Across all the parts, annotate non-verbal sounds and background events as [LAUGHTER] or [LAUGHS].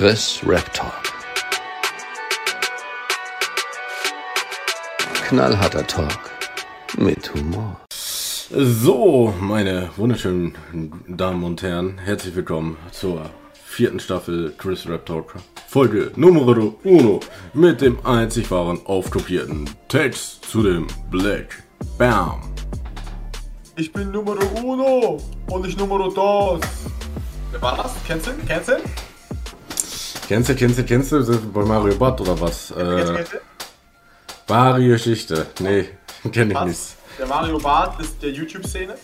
Chris Rap Talk. Knallharter Talk mit Humor. So, meine wunderschönen Damen und Herren, herzlich willkommen zur vierten Staffel Chris Rap Talk. Folge Numero Uno mit dem einzig wahren aufkopierten Text zu dem Black Bam. Ich bin Numero Uno und nicht Numero Dos. Wer war das? Kennst du? Kennst du? Kennst du, kennst du, kennst du? Bei Mario Bart oder was? Äh, wahre Geschichte. Nee, [LAUGHS] kenn ich nicht. Der Mario Barth ist der YouTube-Szene,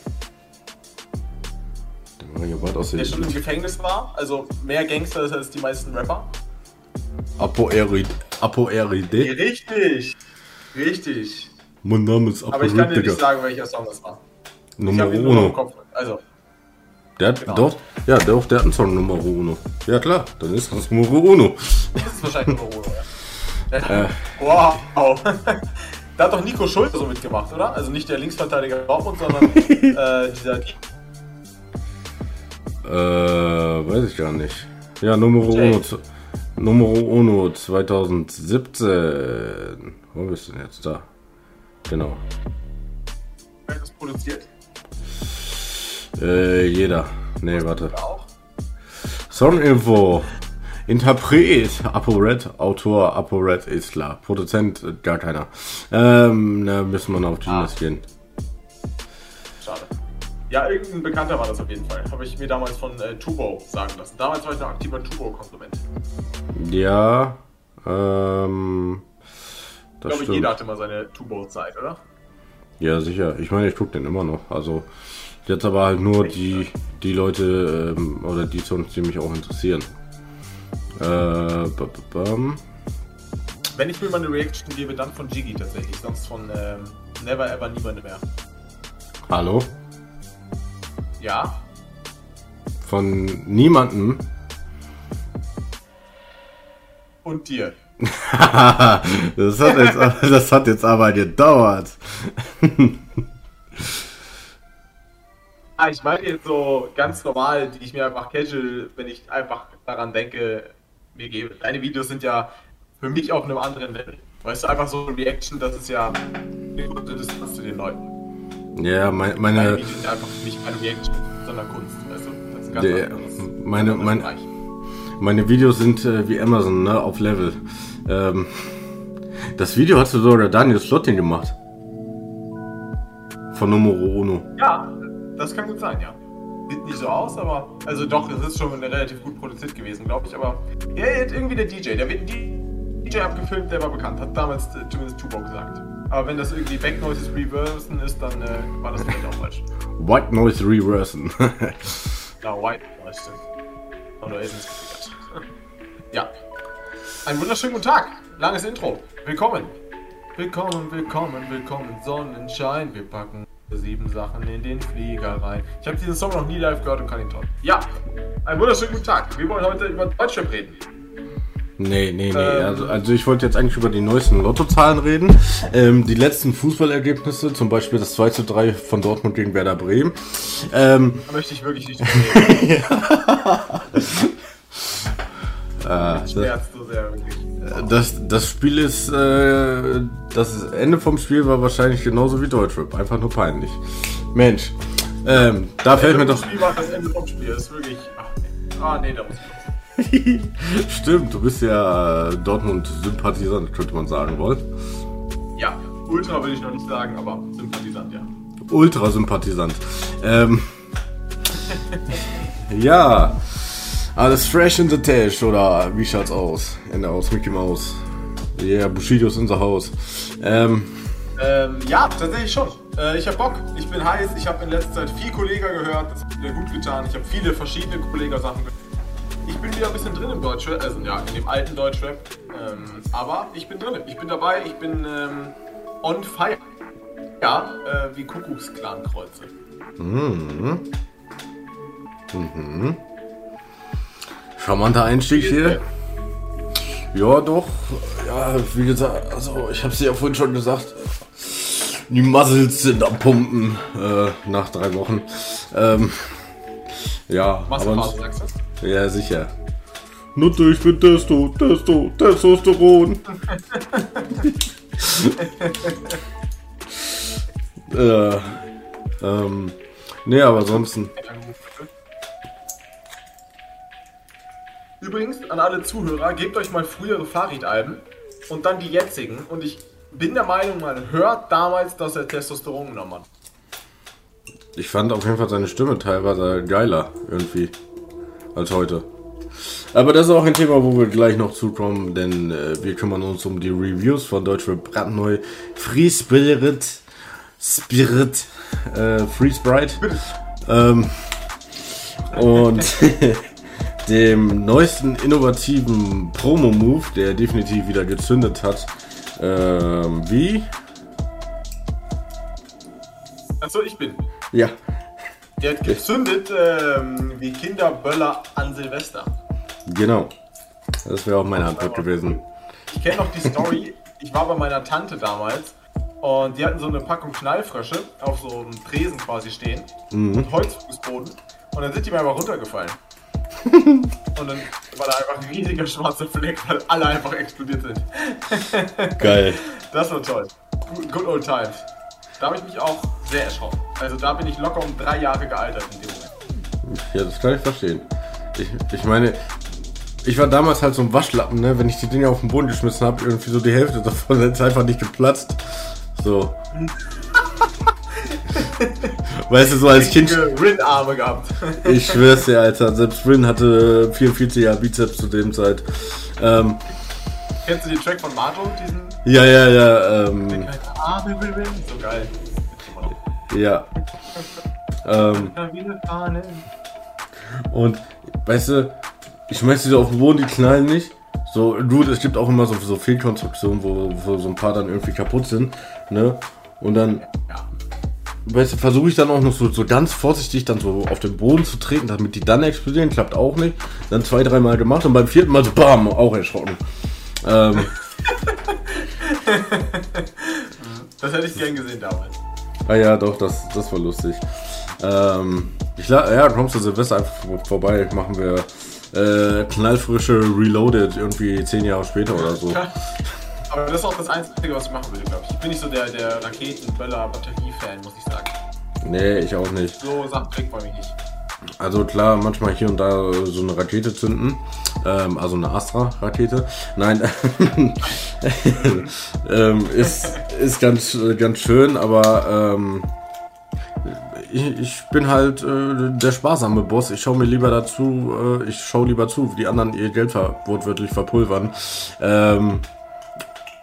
Der Mario Bart aus der schon im der Gefängnis war. Also mehr Gangster ist als die meisten Rapper. Apoerid. Apoeride. Richtig. Richtig. Mein Name ist Aber ich kann dir nicht sagen, welcher Song das war. Ich Nummer habe ihn nur noch im Uno. Kopf. Also, Der hat, Genau. doch, ja, doch, der hat einen Song Nummer Uno. Ja klar, dann ist das Nummer Uno. das ist wahrscheinlich Numero Uno, ja. Äh, [LAUGHS] Wow. da hat doch Nico Schulte so mitgemacht, oder? Also nicht der Linksverteidiger Dortmund, sondern [LAUGHS] äh, dieser äh, weiß ich gar nicht. Ja, Nummer. Uno, Nummer Uno 2017. Wo bist du denn jetzt da? Genau. Wer hat das produziert? Äh, jeder. Nee, warte. Songinfo. Interpret, ApoRed, Autor, ApoRed ist klar. Produzent, äh, gar keiner. Ähm, da müssen wir noch auf Genius Ah. gehen. Schade. Ja, irgendein Bekannter war das auf jeden Fall. Habe ich mir damals von äh, Tubo sagen lassen. Damals war ich noch aktiver Tubo-Konsument. Ja, ähm, Ich das glaube, stimmt. jeder hatte mal seine Tubo-Zeit, oder? Ja, sicher. Ich meine, ich gucke den immer noch. Also, jetzt aber halt nur die, die Leute ähm, oder die Songs, die mich auch interessieren. Äh, ba- ba- bam. Wenn ich mir mal eine Reaction gebe, dann von Jiggy tatsächlich. Sonst von ähm, Never Ever Niemand mehr. Hallo? Ja, Von niemandem. und dir. [LAUGHS] das, hat jetzt, [LAUGHS] das hat jetzt aber gedauert. [LAUGHS] Ah, ich meine jetzt so ganz normal, die ich mir einfach casual, wenn ich einfach daran denke, mir gebe. Deine Videos sind ja für mich auf einem anderen Level. Weißt du, einfach so Reaction, das ist ja eine gute Distanz zu den Leuten. Ja, mein, Deine meine, Videos sind einfach für mich keine Reaction, sondern Kunst. Weißt du, das ist ganz Der- anderes, meine- mein- meine Videos sind äh, wie Amazon, ne, auf Level. Ähm, das Video hast du sogar Daniel Slotting gemacht. Von Numero Uno. Ja, das kann gut sein, ja. Sieht nicht so aus, aber. Also doch, es ist schon relativ gut produziert gewesen, glaube ich, aber. Ja, jetzt irgendwie der DJ, der wird ein DJ abgefilmt, der war bekannt, hat damals äh, zumindest Tubo gesagt. Aber wenn das irgendwie Back Noises Reversen ist, dann äh, war das vielleicht auch falsch. White Noise Reversen. [LAUGHS] Na, White Noise stimmt. Oder ist es Ja. Einen wunderschönen guten Tag. Langes Intro. Willkommen. Willkommen, willkommen, willkommen. Sonnenschein. Wir packen sieben Sachen in den Flieger rein. Ich habe diesen Song noch nie live gehört und kann ihn toll. Ja. Einen wunderschönen guten Tag. Wir wollen heute über Deutschrap reden. nee, nee, nee. Ähm. Also, also ich wollte jetzt eigentlich über die neuesten Lottozahlen reden. Ähm, die letzten Fußballergebnisse, zum Beispiel das 2 zu 3 von Dortmund gegen Werder Bremen. Ähm, Da möchte ich wirklich nicht [LAUGHS] reden. Äh, Das so sehr, wirklich. das, das Spiel ist, äh, das Ende vom Spiel war wahrscheinlich genauso wie Deutschrap. Einfach nur peinlich. Mensch, ähm, da fällt mir das doch... Spiel war das Ende vom Spiel. Das ist wirklich. Ach. Ah, nee, da muss ich. [LAUGHS] Stimmt, du bist ja äh, Dortmund-Sympathisant, könnte man sagen wollen. Ja, Ultra will ich noch nicht sagen, aber Sympathisant, ja. Ultra-Sympathisant. Ähm, [LAUGHS] ja, alles fresh in the Tash, oder wie schaut's aus? Ende aus, Mickey Mouse. Yeah, Bushido ist unser Haus. Ähm, Ähm, ja, tatsächlich schon. Äh, ich hab Bock, ich bin heiß, ich habe in letzter Zeit viel Kollega gehört, das hat mir gut getan. Ich habe viele verschiedene Kollega-Sachen gehört. Ich bin wieder ein bisschen drin im Deutschrap, also ja, in dem alten Deutschrap. Ähm, aber ich bin drin, ich bin dabei, ich bin ähm, on fire. Ja, äh, wie Kuckucksklan-Kreuze. Charmanter Einstieg hier. Ja, doch. Ja, wie gesagt, also ich hab's dir ja vorhin schon gesagt. Die Muzzles sind am Pumpen äh, nach drei Wochen. Ähm, ja, aber Massenphase, sagst du? ja sicher. Nutte, ich bin Testo, Testo, Testosteron. [LAUGHS] äh, ähm, nee, aber ansonsten. Übrigens, an alle Zuhörer, gebt euch mal frühere Farid-Alben und dann die jetzigen. Und ich bin der Meinung, man hört damals, dass er Testosteron genommen hat. Ich fand auf jeden Fall seine Stimme teilweise geiler irgendwie als heute. Aber das ist auch ein Thema, wo wir gleich noch zukommen, denn äh, wir kümmern uns um die Reviews von Deutschrap brandneu Free Spirit Spirit äh, Free Sprite ähm, und [LAUGHS] [LAUGHS] dem neuesten innovativen Promo-Move, der definitiv wieder gezündet hat. Ähm, wie? Achso, ich bin. Ja, Der hat gezündet ähm, wie Kinderböller an Silvester. genau. Das wäre auch meine Antwort gewesen. Ich kenne noch die Story. Ich war bei meiner Tante damals und die hatten so eine Packung Knallfrösche auf so einem Tresen quasi stehen und Holzfußboden und dann sind die mir einfach runtergefallen. Und dann war da einfach ein riesiger schwarzer Fleck, weil alle einfach explodiert sind. Geil. Das war toll. Good, old times. Da habe ich mich auch sehr erschrocken. Also da bin ich locker um drei Jahre gealtert in dem Moment. Ja, das kann ich verstehen. Ich, ich meine, ich war damals halt so ein Waschlappen, ne? Wenn ich die Dinger auf den Boden geschmissen habe, irgendwie so die Hälfte davon [LAUGHS] ist einfach nicht geplatzt. So. [LAUGHS] weißt du, so als Kind, Rin-Arme gehabt. [LAUGHS] ich schwör's dir, Alter, selbst Rin hatte 44 Jahre Bizeps zu dem Zeit. Ähm, Kennst du den Track von Mato? Diesen ja, ja, ja, ähm, Arme will Rin? So geil. ja. Ähm, und, weißt du, ich schmeiß die auf den Boden, die knallen nicht. So, gut, es gibt auch immer so, so Fehlkonstruktionen, wo, wo so ein paar dann irgendwie kaputt sind, ne? Und dann, Ja. Versuche ich dann auch noch so, so ganz vorsichtig dann so auf den Boden zu treten, damit die dann explodieren, klappt auch nicht. Dann zwei, dreimal gemacht und beim vierten Mal so BAM, auch erschrocken. Ähm, [LAUGHS] Das hätte ich gern gesehen damals. ah ja, doch, das, das war lustig. Ähm, ich ja, kommst du Silvester einfach vor- vorbei, machen wir äh, knallfrische Reloaded irgendwie zehn Jahre später oder so. [LAUGHS] Aber das ist auch das Einzige, was ich machen will, glaube ich. Ich bin nicht so der, der Raketen-Böller-Batterie-Fan, muss ich sagen. Nee, ich auch nicht. So Sachen kriegt man mich nicht. Also klar, manchmal hier und da so eine Rakete zünden. Ähm, also eine Astra-Rakete. Nein, [LAUGHS] ähm, ist, ist ganz, ganz schön, aber ähm, ich, ich bin halt äh, der sparsame Boss. Ich schaue mir lieber dazu, äh, ich schaue lieber zu, wie die anderen ihr Geld ver wortwörtlich verpulvern. Ähm,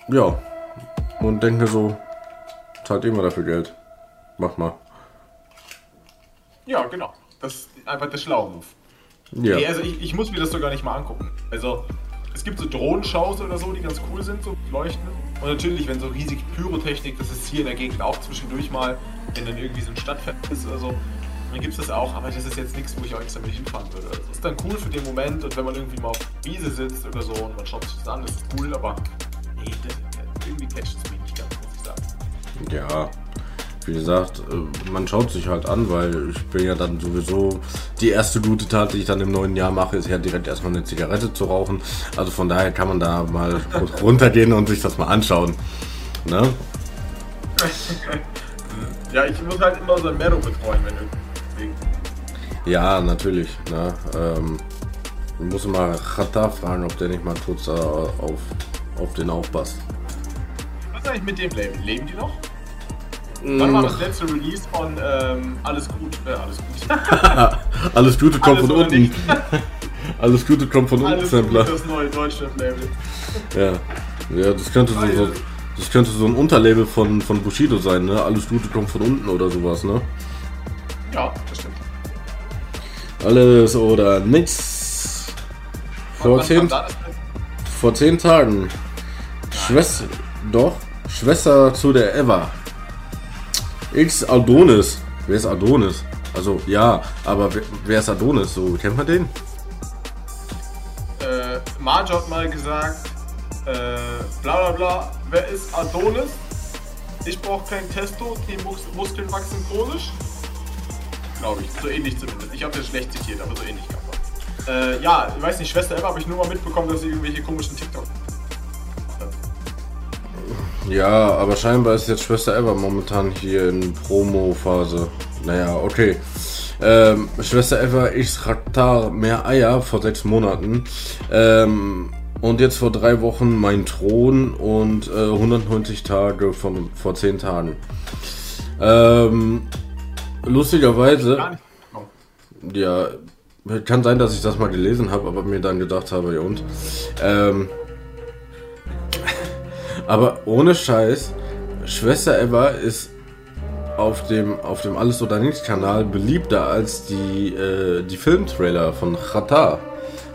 ja, und denke mir so, zahlt immer dafür Geld. Mach mal. Ja, genau. Das ist einfach der schlaue Move. Ja. Nee, also ich, ich muss mir das sogar nicht mal angucken. Also, es gibt so Drohnenshows oder so, die ganz cool sind, so leuchten. Und natürlich, wenn so riesig Pyrotechnik, das ist hier in der Gegend auch zwischendurch mal, wenn dann irgendwie so ein Stadtfest ist oder so, dann gibt es das auch, aber das ist jetzt nichts, wo ich auch extra hinfahren würde. Also, das ist dann cool für den Moment und wenn man irgendwie mal auf der Wiese sitzt oder so und man schaut sich das an, das ist cool, aber nee, das, irgendwie catcht es mich nicht ganz, muss ich sagen. Ja, wie gesagt, äh, man schaut sich halt an, weil ich bin ja dann sowieso die erste gute Tat, die ich dann im neuen Jahr mache, ist ja direkt erstmal eine Zigarette zu rauchen. Also von daher kann man da mal [LAUGHS] runtergehen und sich das mal anschauen. Ne? Ja, ich muss halt immer so ein Mero betreuen, wenn. Deswegen. Ja, natürlich. Ne? Ähm, ich muss mal Chata fragen, ob der nicht mal kurz auf, auf den aufpasst. Ist eigentlich mit dem Label? Leben die noch? Wann war das letzte Release von ähm, Alles gut? Äh, alles gut. [LAUGHS] Alles Gute kommt Alles von unten. [LAUGHS] Alles Gute kommt von unten, Alles gut, Sampler. das neue Deutschland-Label. Ja, ja das könnte so, so, das könnte so ein Unterlabel von, von Bushido sein, ne? Alles Gute kommt von unten oder sowas, ne? Ja, das stimmt. Alles oder nichts. Vor zehn, vor zehn Tagen. Schwester, doch, Schwester zu der Eva. X Adonis. Wer ist Adonis? Also, ja, aber wer, wer ist Adonis? So, kennt man den? Äh, Marge hat mal gesagt, äh, bla bla bla, wer ist Adonis? Ich brauche kein Testo, die Mus Muskeln wachsen chronisch. Glaube ich, so ähnlich zumindest. Ich habe das schlecht zitiert, aber so ähnlich kann man. Äh, ja, ich weiß nicht, Schwester Emma habe ich nur mal mitbekommen, dass sie irgendwelche komischen TikTok. Ja, aber scheinbar ist jetzt Schwester Eva momentan hier in Promo-Phase. Naja, okay. Ähm, Schwester Eva, ich Raktar mehr Eier vor sechs Monaten. Ähm, und jetzt vor drei Wochen mein Thron und äh, 190 Tage von vor zehn Tagen. Ähm, lustigerweise, mitbekommen. ja, kann sein, dass ich das mal gelesen habe, aber mir dann gedacht habe, ja und. Ähm, aber ohne Scheiß, Schwester Eva ist auf dem, auf dem Alles oder Nichts Kanal beliebter als die, äh, die Filmtrailer von Chata.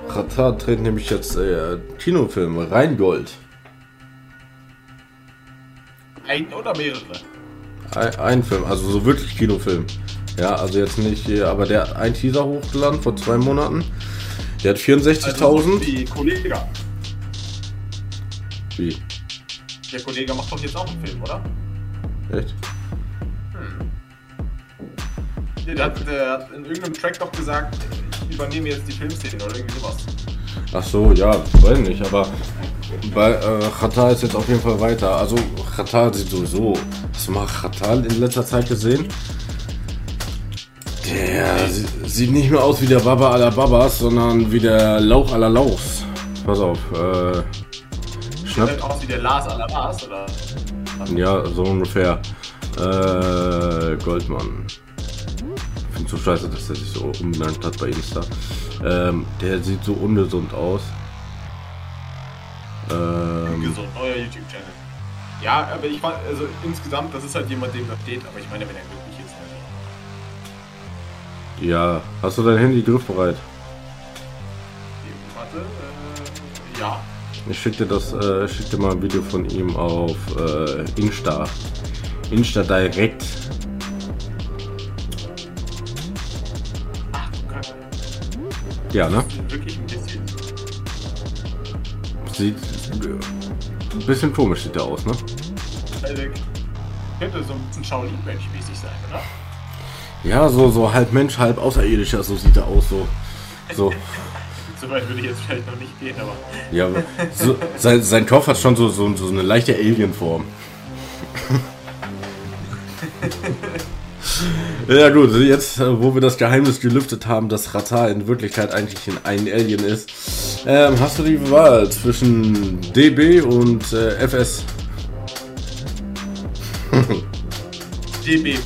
Chata dreht nämlich jetzt äh, Kinofilme, Rheingold. Ein oder mehrere? Ein, ein Film, also so wirklich Kinofilm. Ja, also jetzt nicht, hier, aber der hat einen Teaser hochgeladen vor zwei Monaten. Der hat 64.000. Also die Kollege. Wie? Der Kollege macht doch jetzt auch einen Film, oder? Echt? Nee, der, hat, der hat in irgendeinem Track doch gesagt, ich übernehme jetzt die Filmszene oder irgendwie sowas. Ach so, ja, weiß nicht, aber bei äh, Chata ist jetzt auf jeden Fall weiter. Also Chata sieht sowieso. Hast du mal Chata in letzter Zeit gesehen? Der sie- sieht nicht mehr aus wie der Baba aller Babas, sondern wie der Lauch aller Lauchs. Pass auf, äh, schnapp. Sieht aus wie der Lars aller Lars, oder? Ja, so ungefähr. Äh, Goldmann. Ich finde so scheiße, dass der sich so umbenannt hat bei Insta. Ähm, der sieht so ungesund aus. Ähm, Gesund, neuer YouTube-Channel. Ja, aber ich fand, also insgesamt, das ist halt jemand, dem das steht, aber ich meine, wenn er glücklich ist. Ja, hast du dein Handy griffbereit? Ich schick dir das, äh, ich schick dir mal ein Video von ihm auf äh, Insta. Insta Direct. Ach, Kacke. Ja, ne? Wirklich ein bisschen. Sieht ein bisschen komisch sieht der aus, ne? Also, könnte so ein bisschen Shaolin-Mensch-mäßig sein, oder? Ja, so, so halb Mensch, halb Außerirdischer, so sieht er aus, so. So. [LAUGHS] So weit würde ich jetzt vielleicht noch nicht gehen, aber. Ja, aber so, sein, sein Kopf hat schon so, so, so eine leichte Alien-Form. [LAUGHS] ja gut, jetzt, äh, wo wir das Geheimnis gelüftet haben, dass Ratar in Wirklichkeit eigentlich ein Alien ist, ähm, hast du die Wahl zwischen DB und äh, FS? [LAUGHS] DB,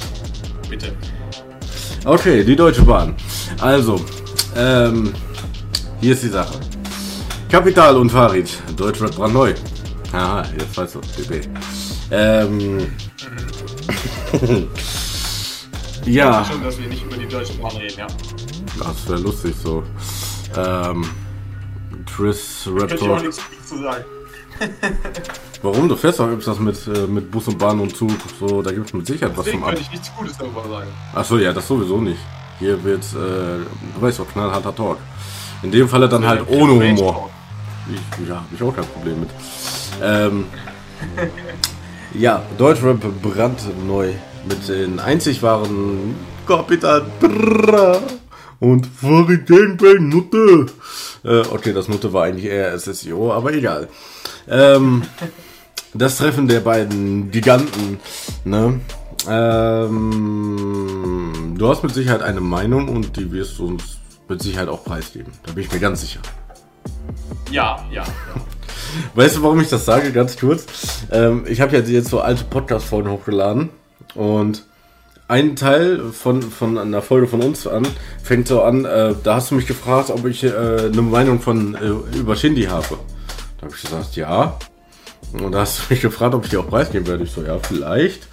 bitte. Okay, die Deutsche Bahn. Also, ähm, hier ist die Sache. Kapital und Farid, Deutschrap brandneu. Haha, jetzt weißt du, DB. Ähm, [LAUGHS] ja, Schon, dass wir nicht über die Deutsche Bahn reden, ja. das wäre lustig so. Ähm, Chris Rap Könnte ich auch nichts zu sagen. [LAUGHS] Warum? Du fährst doch öfters mit, äh, mit Bus und Bahn und Zug. So, da gibt es mit Sicherheit was Deswegen zum Ab. ich nichts Gutes darüber sagen. Achso, ja, das sowieso nicht. Hier wird, äh, du weißt doch, knallharter Talk. In dem Falle dann halt ohne Humor. Ich, ja, hab ich auch kein Problem mit. Ähm, ja, Deutschrap brandneu mit den einzig wahren Kapital Bra und Farid Gangbang Nutte. Äh, okay, das Nutte war eigentlich eher SSIO, aber egal. Ähm, das Treffen der beiden Giganten, ne? Ähm, du hast mit Sicherheit eine Meinung und die wirst du uns mit Sicherheit auch preisgeben. Da bin ich mir ganz sicher. Ja, ja. ja. [LAUGHS] Weißt du, warum ich das sage? Ganz kurz. Ähm, ich habe ja jetzt so alte Podcast-Folgen hochgeladen und ein Teil von, von einer Folge von uns an fängt so an, äh, da hast du mich gefragt, ob ich äh, eine Meinung von äh, über Shindy habe. Da habe ich gesagt, ja. Und da hast du mich gefragt, ob ich dir auch preisgeben werde. Ich so, ja, vielleicht.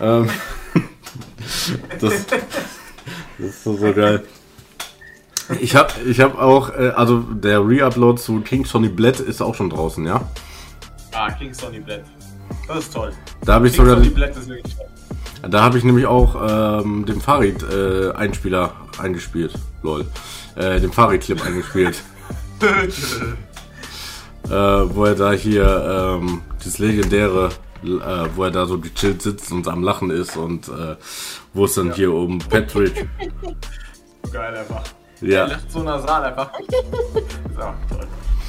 Ähm, [LAUGHS] das, das ist so, so geil. Ich habe ich hab auch, äh, also der Reupload zu King Sonny Bled ist auch schon draußen, ja? Ah, King Sonny Blatt. Das ist toll. Da habe ich King sogar, Sonny Blatt ist wirklich toll. da habe ich nämlich auch ähm, den Farid äh, Einspieler eingespielt, lol, äh, den Farid Clip eingespielt, [LAUGHS] äh, wo er da hier ähm, das legendäre, äh, wo er da so gechillt sitzt und am Lachen ist und äh, wo es dann hier um Patrick, [LAUGHS] Geil einfach. Ja. Der lacht so nasal einfach. ist auch toll.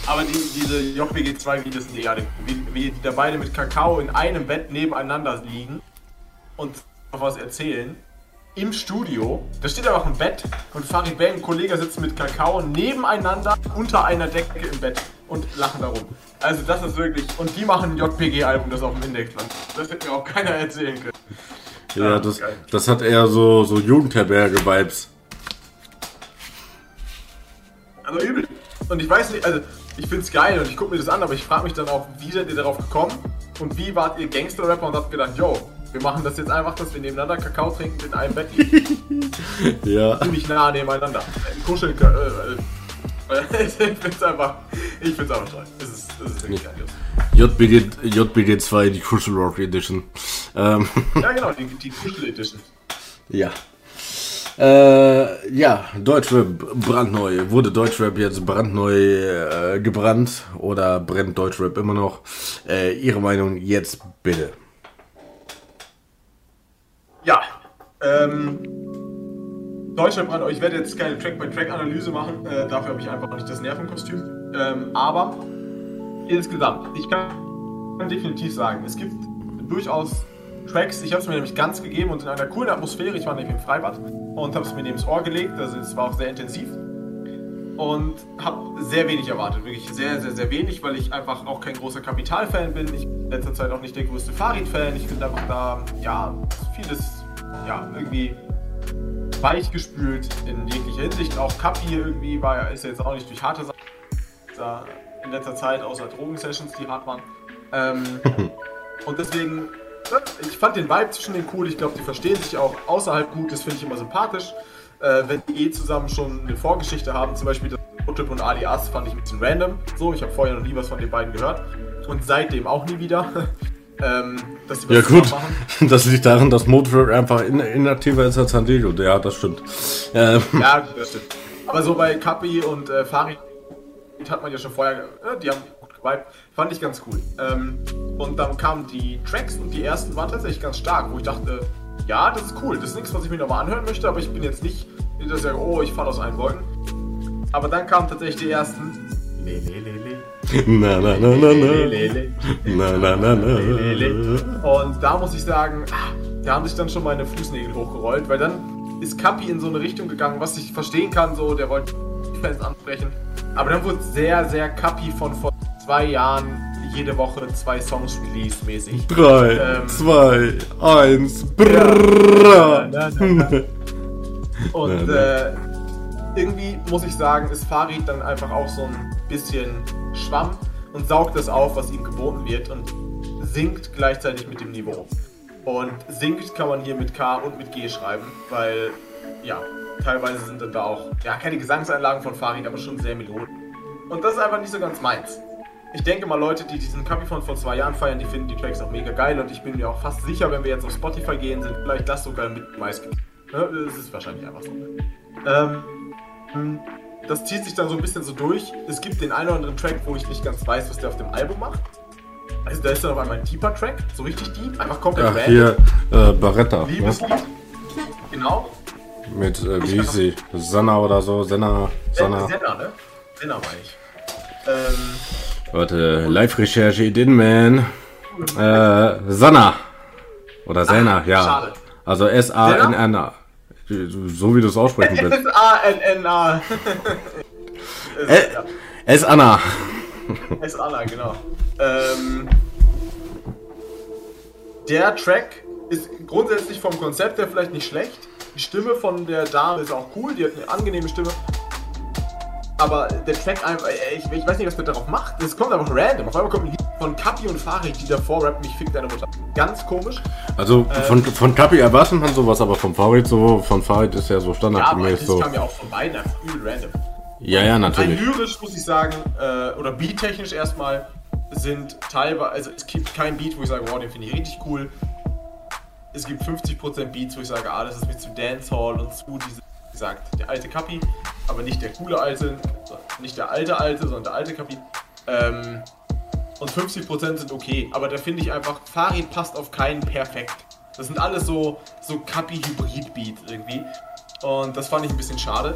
Aber die, diese JBG2-Videos sind eher, wie, wie die da beide mit Kakao in einem Bett nebeneinander liegen und was erzählen. Im Studio, da steht einfach ein Bett und Farid Bang, ein Kollege, sitzt mit Kakao nebeneinander unter einer Decke im Bett und lachen darum. Also das ist wirklich, und die machen ein JPG-Album, das auf dem Index landet. Das hätte mir auch keiner erzählen können. Ja, Ja, das, das hat eher so, so Jugendherberge-Vibes. Also übel. Und ich weiß nicht, also ich find's geil und ich gucke mir das an, aber ich frage mich dann auch, wie seid ihr darauf gekommen und wie wart ihr Gangster-Rapper und habt gedacht, yo, wir machen das jetzt einfach, dass wir nebeneinander Kakao trinken in einem Bett liegen, [LAUGHS] Ja. ziemlich nah nebeneinander. Ein Kuscheln, äh, äh, [LAUGHS] ich find's einfach, ich find's einfach toll. Es ist, es ist wirklich grandios. JBG, JBG 2, die Crucial Rock Edition. Ähm, Ja genau, die, die Kuschel-Edition. ja. Äh, ja, Deutschrap brandneu. Wurde Deutschrap jetzt brandneu äh, gebrannt oder brennt Deutschrap immer noch? Äh, Ihre Meinung jetzt bitte. Ja, ähm, Deutschlandbrand, ich werde jetzt keine Track-by-Track-Analyse machen, äh, dafür habe ich einfach nicht das Nervenkostüm. Ähm, aber insgesamt, ich kann definitiv sagen, es gibt durchaus Tracks, ich habe es mir nämlich ganz gegeben und in einer coolen Atmosphäre, ich war nämlich im Freibad und habe es mir neben das Ohr gelegt, also es war auch sehr intensiv und habe sehr wenig erwartet, wirklich sehr, sehr, sehr wenig, weil ich einfach auch kein großer Kapital-Fan bin. Ich bin in letzter Zeit auch nicht der größte Farid-Fan. Ich finde einfach da, ja, vieles, ja, irgendwie weich gespült in jeglicher Hinsicht. Auch Kapi irgendwie war, ist ja jetzt auch nicht durch harte Sachen da in letzter Zeit, außer Drogensessions, die hart waren. Ähm, [LAUGHS] und deswegen, ich fand den Vibe zwischen den cool. Ich glaube, die verstehen sich auch außerhalb gut. Das finde ich immer sympathisch. Äh, wenn die eh zusammen schon eine Vorgeschichte haben, zum Beispiel das Prototyp und Alias fand ich ein bisschen random. So, ich habe vorher noch nie was von den beiden gehört. Und seitdem auch nie wieder. [LAUGHS] ähm, dass die Ja gut, machen. [LAUGHS] das liegt daran, dass Motorrad einfach in, inaktiver ist als Sandillo. Ja, das stimmt. Ähm, Ja, das stimmt. Aber so bei Kapi und äh, Farid hat man ja schon vorher, äh, die haben geweibt. Fand ich ganz cool. Ähm, und dann kamen die Tracks und die ersten waren tatsächlich ganz stark, wo ich dachte, ja, das ist cool. Das ist nichts, was ich mir nochmal anhören möchte, aber ich bin jetzt nicht, dass ich sage, oh, ich falle aus allen Wolken. Aber dann kamen tatsächlich die ersten. [LAUGHS] Na, na, na, na, na. Na, na, na, na. Und da muss ich sagen, ah, da haben sich dann schon meine Fußnägel hochgerollt, weil dann ist Kapi in so eine Richtung gegangen, was ich verstehen kann, so, der wollte die Fans ansprechen. Aber dann wurde es sehr, sehr Kapi von vor zwei Jahren jede Woche zwei Songs release mäßig. Drei, Ähm. zwei, eins, Ja. Na, na, na. Und äh, irgendwie muss ich sagen, ist Farid dann einfach auch so ein bisschen Schwamm und saugt das auf, was ihm geboten wird und singt gleichzeitig mit dem Niveau. Und singt kann man hier mit K und mit G schreiben, weil ja, teilweise sind dann da auch, ja, keine Gesangseinlagen von Farid, aber schon sehr melodisch. Und das ist einfach nicht so ganz meins. Ich denke mal, Leute, die diesen Kapi von vor zwei Jahren feiern, die finden die Tracks auch mega geil und ich bin mir auch fast sicher, wenn wir jetzt auf Spotify gehen, sind vielleicht das sogar mit meist. Ne? Das ist wahrscheinlich einfach so. Ähm, hm, das zieht sich dann so ein bisschen so durch. Es gibt den einen oder anderen Track, wo ich nicht ganz weiß, was der auf dem Album macht. Also da ist dann auf einmal ein deeper Track, so richtig deep, einfach komplett Ach, random. hier, äh, Barretta. Ne? Liebeslied. Genau. Mit, äh, wie hieß sie? Sanna oder so? Senna? Senna, Sanna? Senna ne? Senna meine ich. Ähm, Warte, Live-Recherche, in, man. Äh, Sanna. Oder Senna, ja. schade. Also S-A-N-N-A. So wie du es aussprechen willst. S-A-N-N-A. S-Anna. S-Anna, genau. Ähm, der Track ist grundsätzlich vom Konzept her vielleicht nicht schlecht. Die Stimme von der Dame ist auch cool, die hat eine angenehme Stimme. Aber der Track einfach, ich, ich weiß nicht, was man darauf macht. Es kommt einfach random. Auf einmal kommt ein Lied von Kapi und Farid, die davor rappen, ich fick deine Mutter. Ganz komisch. Also von, von Kapi erwartet man sowas, aber vom Farid so, von Farid ist ja so Ja, standardgemäß das so. kam ja auch von beiden einfach übel random. Ja, ja, Rein natürlich. lyrisch muss ich sagen, äh, oder beattechnisch erstmal, sind teilweise, also es gibt kein Beat, wo ich sage, wow, den finde ich richtig cool. Es gibt 50% Beats, wo ich sage, ah, das ist mir zu Dancehall und zu, diese, gesagt, der alte Kapi, aber nicht der coole alte, nicht der alte alte, sondern der alte Kapi. Ähm, und 50% sind okay, aber da finde ich einfach, Farid passt auf keinen perfekt. Das sind alles so, so Kapi-Hybrid-Beats irgendwie. Und das fand ich ein bisschen schade.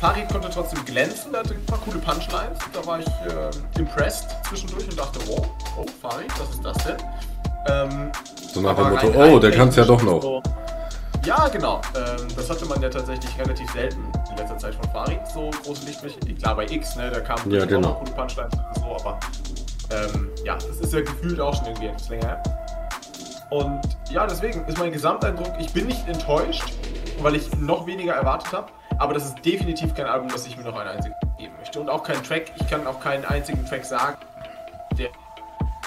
Farid konnte trotzdem glänzen, der hatte ein paar coole Punchlines. Da war ich äh, impressed zwischendurch und dachte, wow, oh, Farid, was ist das denn? Ähm, So nach dem Motto, rein- oh, rein der kann's ja doch noch. so- Ja, genau. Ähm, das hatte man ja tatsächlich relativ selten in letzter Zeit von Farid, so große Lichtblicke. Klar, bei X, ne, da kamen Ja, auch genau. noch coole Punchlines und so, aber ähm, ja, das ist ja gefühlt auch schon irgendwie etwas länger her. Und ja, deswegen ist mein Gesamteindruck, ich bin nicht enttäuscht, weil ich noch weniger erwartet habe, aber das ist definitiv kein Album, das ich mir noch einen einzigen geben möchte. Und auch kein Track, ich kann auch keinen einzigen Track sagen, der,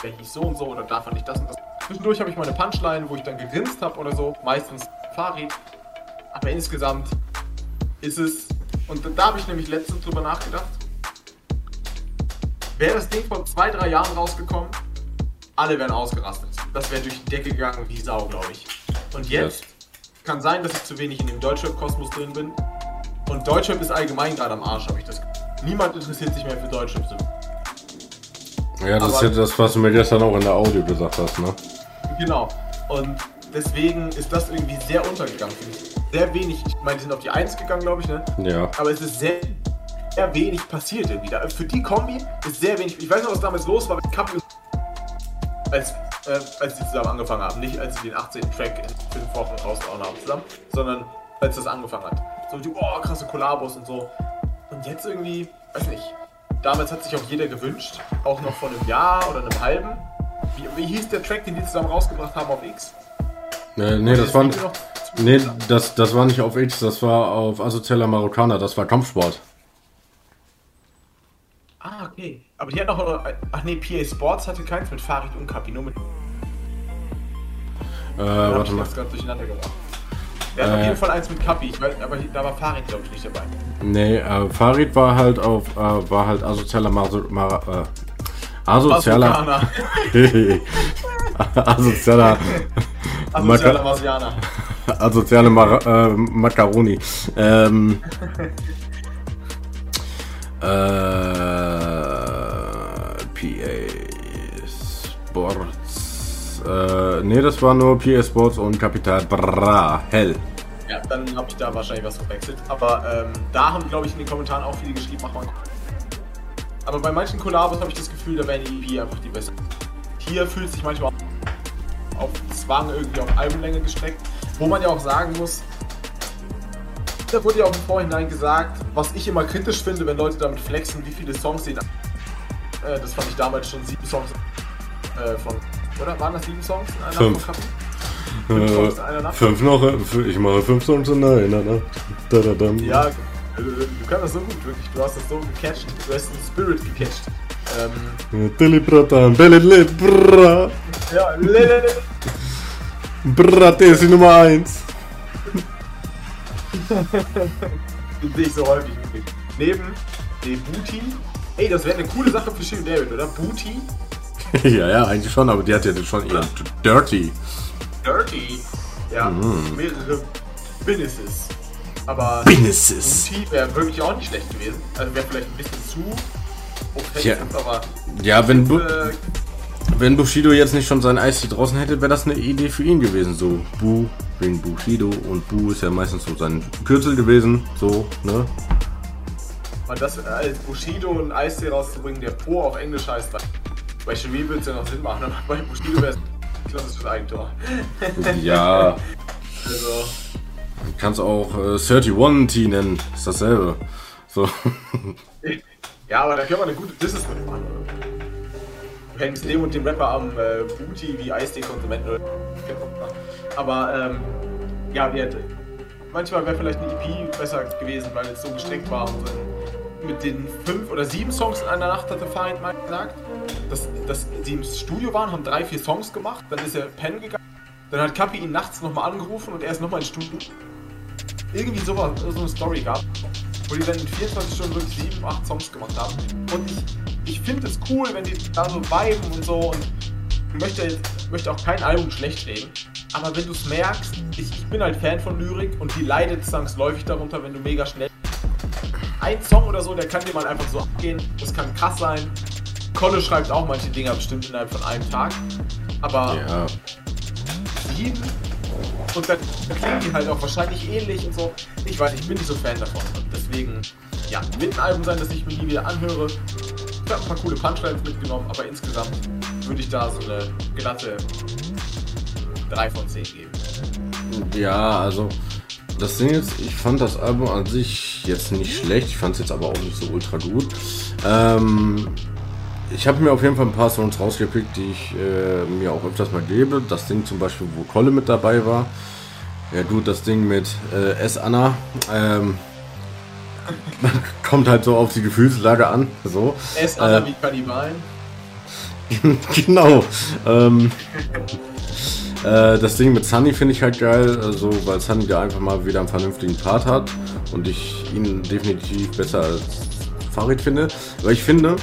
der hieß so und so oder davon nicht das und das. Zwischendurch habe ich meine Punchline, wo ich dann gegrinst habe oder so, meistens Farid. Aber insgesamt ist es, und da habe ich nämlich letztens drüber nachgedacht, wäre das Ding vor zwei, drei Jahren rausgekommen, alle wären ausgerastet. Das wäre durch die Decke gegangen wie Sau, glaube ich. Und jetzt kann sein, dass ich zu wenig in dem Deutschrap-Kosmos drin bin. Und Deutschrap ist allgemein gerade am Arsch, habe ich das. Niemand interessiert sich mehr für Deutschrap. So. Ja, das ist Aber- ja das, was du mir gestern auch in der Audio gesagt hast, ne? Genau. Und deswegen ist das irgendwie sehr untergegangen für mich. Sehr wenig, ich meine, die sind auf die 1 gegangen, glaube ich, ne? Ja. Aber es ist sehr, sehr wenig passiert irgendwie. Da, für die Kombi ist sehr wenig. Ich weiß noch, was damals los war mit Kapi als, äh, als die zusammen angefangen haben. Nicht als sie den 18. Track in fünf Wochen rausgehauen haben zusammen, sondern als das angefangen hat. So die, oh, krasse Kollabos und so. Und jetzt irgendwie, weiß nicht. Damals hat sich auch jeder gewünscht, auch noch vor einem Jahr oder einem halben. Wie, wie hieß der Track, den die zusammen rausgebracht haben auf X? Äh, nee, das noch- nee das, das war nicht auf X, das war auf Asozialer Marokkaner, das war Kampfsport. Ah, okay. Aber die hat noch. Ach nee, PA Sports hatte keins mit Farid und Kapi, nur mit. Äh, warte ich mal. das gerade durcheinander gebracht. Der hat Äh. auf jeden Fall eins mit Kapi, ich weiß, aber da war Farid, glaube ich, nicht dabei. Nee, äh, Farid war halt auf, äh, war halt asozialer Mar Mar äh, asozialer, Marokkaner. [LAUGHS] [LAUGHS] asozialer, Asozialer Maka Marsianer. [LAUGHS] asoziale Mar äh, Macaroni. Ähm, [LAUGHS] äh, PA Sports. Äh, nee, das war nur PA Sports und Kapital Bra. Hell. Ja, dann habe ich da wahrscheinlich was verwechselt. Aber ähm, da haben, glaube ich, in den Kommentaren auch viele geschrieben, mach mal. Aber bei manchen Kollabos habe ich das Gefühl, da wären die EP einfach die beste. Hier fühlt sich manchmal auf Zwang irgendwie auf Albumlänge gestreckt. Wo man ja auch sagen muss, da wurde ja auch im Vorhinein gesagt, was ich immer kritisch finde, wenn Leute damit flexen, wie viele Songs sie. Äh, das fand ich damals schon sieben Songs äh, von. Oder waren das sieben Songs in einer Fünf. Fünf Songs in einer Nacht? fünf noch, äh, ich mache fünf Songs in einer Nacht. Da, da, da. Ja, äh, du kannst das so gut, wirklich. Du hast das so gecatcht. Du hast den Spirit gecatcht. Ähm, Deli Bratan, Deli Deli Bra. ja, lelelele. Brat ist die Nummer 1. [LAUGHS] Den sehe ich so häufig. wirklich. Neben dem Booty. Ey, das wäre eine coole Sache für Shield David, oder? Booty, [LAUGHS] ja, ja, eigentlich schon, aber die hat ja schon ihren Dirty. Dirty. Ja, mehrere Businesses. Aber Businesses. Booty wäre wirklich auch nicht schlecht gewesen. Also wäre vielleicht ein bisschen zu offensiv, aber Ja, wenn, äh, wenn Bushido jetzt nicht schon sein Eis draußen hätte, wäre das eine Idee für ihn gewesen. So, Bu wegen Bushido und Bu ist ja meistens so sein Kürzel gewesen. So, ne? Und das als Bushido einen Eistee rauszubringen, der Po auf Englisch heißt, weil bei Chemie würde es ja noch Sinn machen, aber bei Bushido wäre es klassisches Eigentor. [LAUGHS] Ja, Also, kannst auch äh, 31 T nennen. Ist dasselbe. So. [LAUGHS] ja, aber da können wir eine gute Disses mitmachen. Hängst dem und dem Rapper am äh, Booty wie Eistee-Konsumenten oder Aber, ähm, ja, wir, manchmal wäre vielleicht eine EP besser gewesen, weil es so gestreckt war. Und dann mit den fünf oder sieben Songs in einer Nacht hatte Farid mal gesagt, dass, dass sie im Studio waren, haben drei, vier Songs gemacht, dann ist er pennen gegangen. Dann hat Kapi ihn nachts nochmal angerufen und er ist nochmal ins Studio. Irgendwie sowas, so eine Story gab, wo die dann in 24 Stunden wirklich sieben, acht Songs gemacht haben. Und ich, ich finde es cool, wenn die da so viben und so und ich möchte, jetzt- möchte auch kein Album schlecht reden. Aber wenn du es merkst, ich, ich bin halt Fan von Lyrik und die leidet zwangsläufig darunter, wenn du mega schnell. Ein Song oder so, der kann dir mal einfach so abgehen. Das kann krass sein. Kolle schreibt auch manche Dinger bestimmt innerhalb von einem Tag. Aber Ja. sieben und dann klingen die halt auch wahrscheinlich ähnlich und so. Ich weiß, ich bin nicht so Fan davon. Und Deswegen, ja, wird ein Album sein, das ich mir nie wieder anhöre. Ich habe ein paar coole Punchlines mitgenommen, aber insgesamt würde ich da so eine glatte 3 von 10 geben. Ja, also das Ding ist, ich fand das Album an sich jetzt nicht schlecht, ich fand es jetzt aber auch nicht so ultra gut. Ähm, ich habe mir auf jeden Fall ein paar Songs rausgepickt, die ich äh, mir auch öfters mal gebe. Das Ding zum Beispiel, wo Kolle mit dabei war. Ja, du, das Ding mit äh, S. Anna. Ähm, [LAUGHS] kommt halt so auf die Gefühlslage an. So. S. Anna äh, wie Kannibalen. [LAUGHS] genau. Ähm, äh, das Ding mit Sunny finde ich halt geil, also, weil Sunny da einfach mal wieder einen vernünftigen Part hat und ich ihn definitiv besser als Farid finde. Aber ich finde,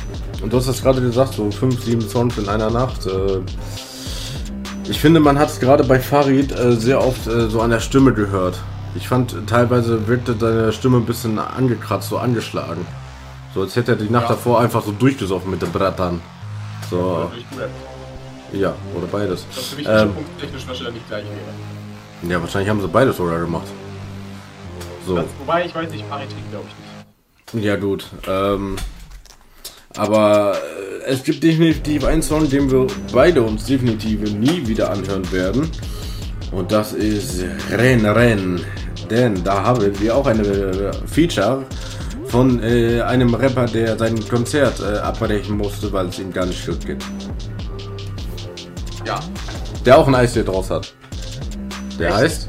und du hast das gerade gesagt, so 5, 7 Songs in einer Nacht. Äh, ich finde, man hat es gerade bei Farid äh, sehr oft äh, so an der Stimme gehört. Ich fand, teilweise wirkte seine Stimme ein bisschen angekratzt, so angeschlagen. So als hätte er die Nacht ja. davor einfach so durchgesoffen mit dem Brattern. So. Ja, oder beides. Für mich ähm, technisch wahrscheinlich gleich wäre. Ja, wahrscheinlich haben sie beides sogar gemacht. So. Das, wobei ich weiß nicht, Farid glaube ich nicht. Ja, gut. Ähm, aber äh, es gibt definitiv einen Song, den wir beide uns definitiv nie wieder anhören werden. Und das ist Ren Ren. Denn da haben wir auch eine äh, Feature von äh, einem Rapper, der sein Konzert äh, abbrechen musste, weil es ihm gar nicht gut geht. Ja. Der auch ein Eistee draus hat. Der Echt? heißt?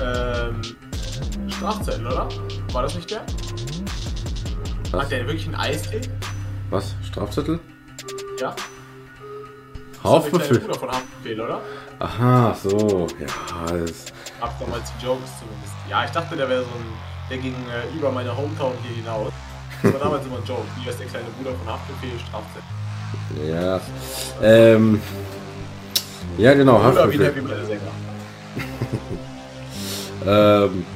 Ähm, Strafzettel, oder? War das nicht der? Was? Hat der wirklich einen Eistee? Was? Strafzettel? Ja. Haftbefehl. von Haftbefehl, oder? Aha, so. Ja, es. Hab damals die Jokes zumindest. Ja, ich dachte, der wäre so ein. Der ging äh, über meine Hometown hier hinaus. Das war damals immer ein Joke. Wie ist der kleine Bruder von Haftbefehl, Strafzettel. Ja. Ähm. Ja, genau, Haftbefehl. Oder wie der Heavy Metal Sänger. [LAUGHS] ähm.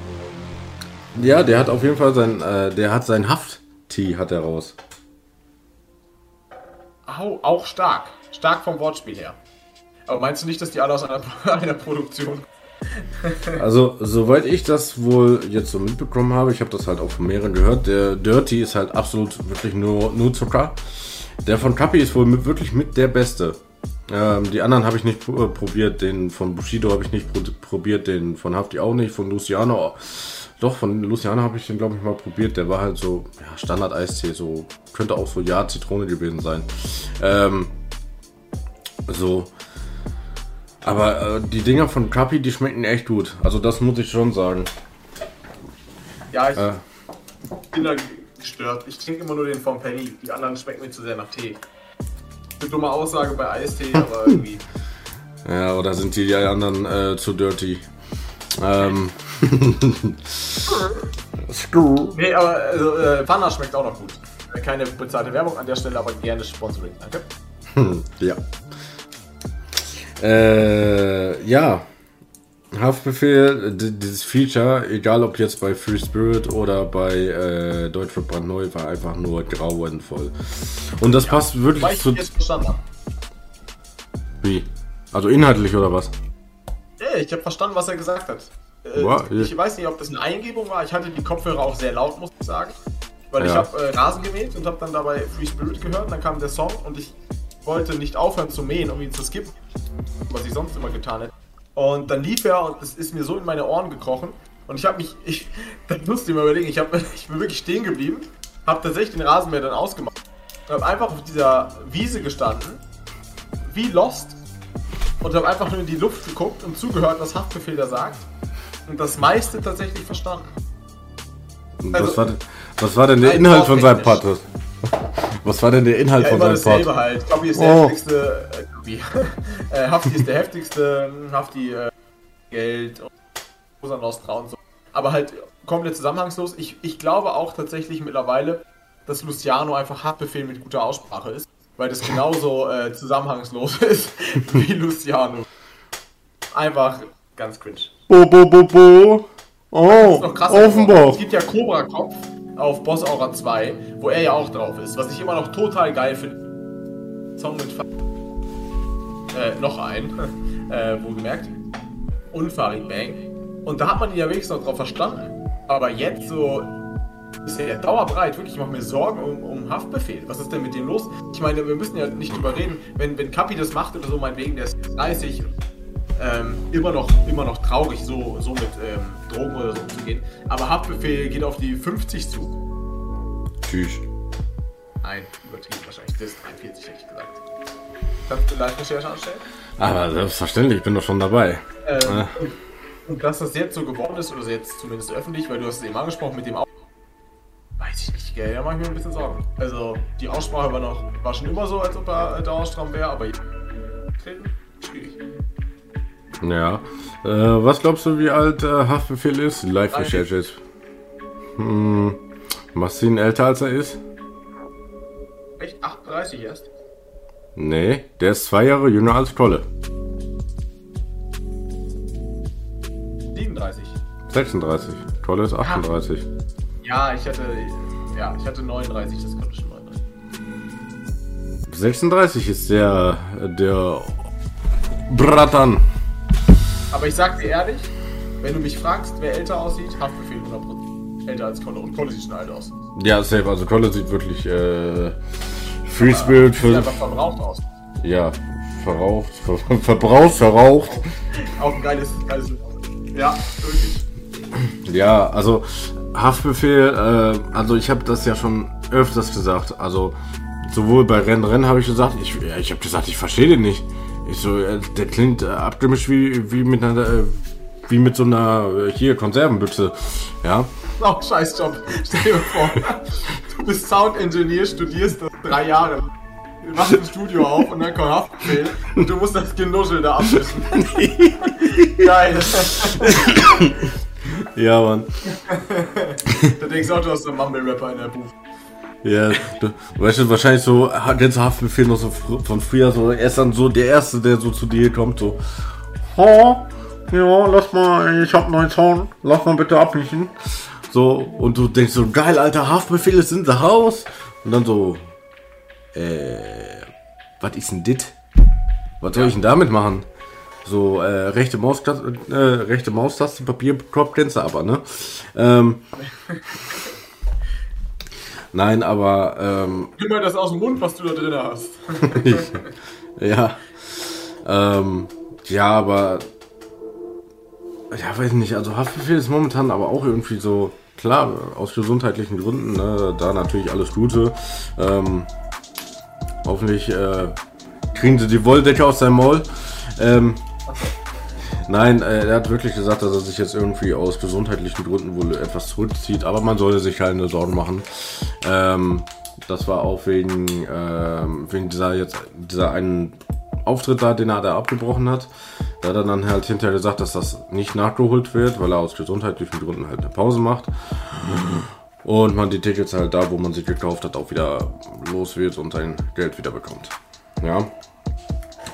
Ja, der hat auf jeden Fall sein, äh, der hat sein Haft T hat er raus. Au, auch stark. Stark vom Wortspiel her. Aber meinst du nicht, dass die alle aus einer, [LAUGHS] einer Produktion also, soweit ich das wohl jetzt so mitbekommen habe, ich habe das halt auch von mehreren gehört, der Dirty ist halt absolut wirklich nur, nur Zucker. Der von Kapi ist wohl mit, wirklich mit der beste. Ähm, die anderen habe ich nicht probiert, den von Bushido habe ich nicht probiert, den von Hafti auch nicht, von Luciano doch, von Luciano habe ich den, glaube ich, mal probiert. Der war halt so, ja, Standard-Eistee, so, könnte auch so Ja, Zitrone gewesen sein. Ähm, so. Aber äh, die Dinger von Kapi, die schmecken echt gut. Also das muss ich schon sagen. Ja, ich äh. bin da gestört. Ich trinke immer nur den von Penny. Die anderen schmecken mir zu sehr nach Tee. Eine dumme Aussage bei Eistee, [LAUGHS] aber irgendwie. Ja, oder sind die, die anderen äh, zu dirty? Ähm. [LAUGHS] nee, aber also, äh, Pfanner schmeckt auch noch gut. Keine bezahlte Werbung an der Stelle, aber gerne Sponsoring. Danke. ja. Äh, ja. Haftbefehl, dieses Feature, egal ob jetzt bei Free Spirit oder bei äh, Deutschland Brandneu, war einfach nur grauenvoll. Und das ja, passt wirklich ich zu. Jetzt verstanden habe. Wie? Also inhaltlich oder was? Ja, ich habe verstanden, was er gesagt hat. Äh, wow, ich weiß nicht, ob das eine Eingebung war. Ich hatte die Kopfhörer auch sehr laut, muss ich sagen. Weil ja. ich habe äh, Rasen gemäht und habe dann dabei Free Spirit gehört. Dann kam der Song und ich wollte nicht aufhören zu mähen, um ihn zu skippen, was ich sonst immer getan hätte. Und dann lief er und es ist mir so in meine Ohren gekrochen. Und ich habe mich, [LAUGHS] ich, dann musste ich mir überlegen, ich, hab, [LAUGHS] ich bin wirklich stehen geblieben, habe tatsächlich den Rasenmäher dann ausgemacht. Und habe einfach auf dieser Wiese gestanden, wie Lost, und habe einfach nur in die Luft geguckt und zugehört, was Haftbefehl da sagt und das meiste tatsächlich verstanden. Also, was, war denn, was war denn der Inhalt von seinem Part? Was war denn der Inhalt ja, von seinem Part? halt. Hafti ist der oh. heftigste. Äh, [LAUGHS] äh, Hafti ist der heftigste. Hafti äh, Geld und Rosa Nostra und so. Aber halt komplett zusammenhangslos. Ich, ich glaube auch tatsächlich mittlerweile, dass Luciano einfach Haftbefehl mit guter Aussprache ist. Weil das genauso äh, zusammenhangslos [LAUGHS] ist wie Luciano. Einfach ganz cringe. Bo, bo, bo, bo. Oh, Offenbach. Es gibt ja Cobra Kopf auf Boss Aura 2, wo er ja auch drauf ist. Was ich immer noch total geil finde. Song mit äh, noch ein, äh, wohlgemerkt. Und Farid Bang. Und da hat man ihn ja wenigstens noch drauf verstanden. Aber jetzt so ist er ja dauerbreit. Wirklich, ich mache mir Sorgen um, um Haftbefehl. Was ist denn mit dem los? Ich meine, wir müssen ja nicht drüber reden. Wenn, wenn Kapi das macht oder so, meinetwegen, der ist 30, ähm, immer, noch, immer noch traurig, so, so mit ähm, Drogen oder so umzugehen. Aber Haftbefehl geht auf die 50 zu. Tschüss. Nein, übertrieben wahrscheinlich. Das ist 43, hätte ich gesagt. Kannst du Live-Recherche anstellen? Aber selbstverständlich, ich bin doch schon dabei. Ähm, Ja. und, dass das jetzt so geworden ist, oder jetzt zumindest öffentlich, weil du hast es eben angesprochen mit dem Au Weiß ich nicht, gell? Da mache ich mir ein bisschen Sorgen. Also, die Aussprache war noch, war schon immer so, als ob er äh, Dauerstramm wäre, aber treten, schwierig. Ja. Äh, was glaubst du, wie alt äh, Haftbefehl ist? Live-Recherche ist. Hm. Machst du ihn älter als er ist? Echt? 38 erst? Nee, der ist zwei Jahre jünger als Kolle. 37. 36. Kolle ist 38. Ja, ich hatte, ja, ich hatte 39, das konnte schon 39. 36 ist der, der Bratan. Aber ich sag dir ehrlich, wenn du mich fragst, wer älter aussieht, Haftbefehl 100% älter als Kolle. Und Kolle sieht schon alt aus. Ja, safe. Also Kolle sieht wirklich äh, Free Spirit für. einfach verbraucht aus. Ja, verraucht, ver, verbraucht, verraucht. Auch ein geiles, geiles. Ja, wirklich. Ja, also Haftbefehl, äh, also ich habe das ja schon öfters gesagt. Also sowohl bei Rennen Rennen habe ich gesagt, ich, ja, ich habe gesagt, ich verstehe den nicht. Ich so, äh, der klingt äh, abgemischt wie, wie mit einer, äh, wie mit so einer äh, hier Konservenbüchse. Ja. Auch ein scheiß Job. Stell dir vor, du bist Sound Engineer, studierst das drei Jahre. Du machst ein Studio auf und dann kommt Haftbefehl und du musst das Genuschel da abwischen. [LAUGHS] Geil. Ja, Mann. Da denkst du auch, du hast einen Mumble-Rapper in der Buch. Ja, du, weißt du, wahrscheinlich so, ganze Haftbefehl noch so von früher, so, er ist dann so der Erste, der so zu dir kommt, so, oh, ja, lass mal, ich hab einen neuen Sound, lass mal bitte abmischen. So, und du denkst so, geil, alter, Haftbefehl ist in the house. Und dann so, äh, was ist denn dit? Was soll ich denn damit machen? So, äh, rechte Maustaste, äh, rechte Maustaste, Papier, Crop du aber, ne? Ähm, [LAUGHS] nein, aber, ähm, Nimm mal das aus dem Mund, was du da drin hast. [LAUGHS] ja. Ähm, ja, aber. Ja, weiß nicht. Also Haftbefehl ist momentan aber auch irgendwie so. Klar, aus gesundheitlichen Gründen, ne, da natürlich alles Gute. Ähm, hoffentlich äh, kriegen sie die Wolldecke aus seinem Maul. Ähm, nein, äh, er hat wirklich gesagt, dass er sich jetzt irgendwie aus gesundheitlichen Gründen wohl etwas zurückzieht, aber man sollte sich keine Sorgen machen. Ähm, das war auch wegen, ähm, wegen dieser jetzt dieser einen Auftritt da, den er da abgebrochen hat. Da hat er dann halt hinterher gesagt, dass das nicht nachgeholt wird, weil er aus gesundheitlichen Gründen halt eine Pause macht. Und man die Tickets halt da, wo man sie gekauft hat, auch wieder los wird und sein Geld wieder bekommt. Ja.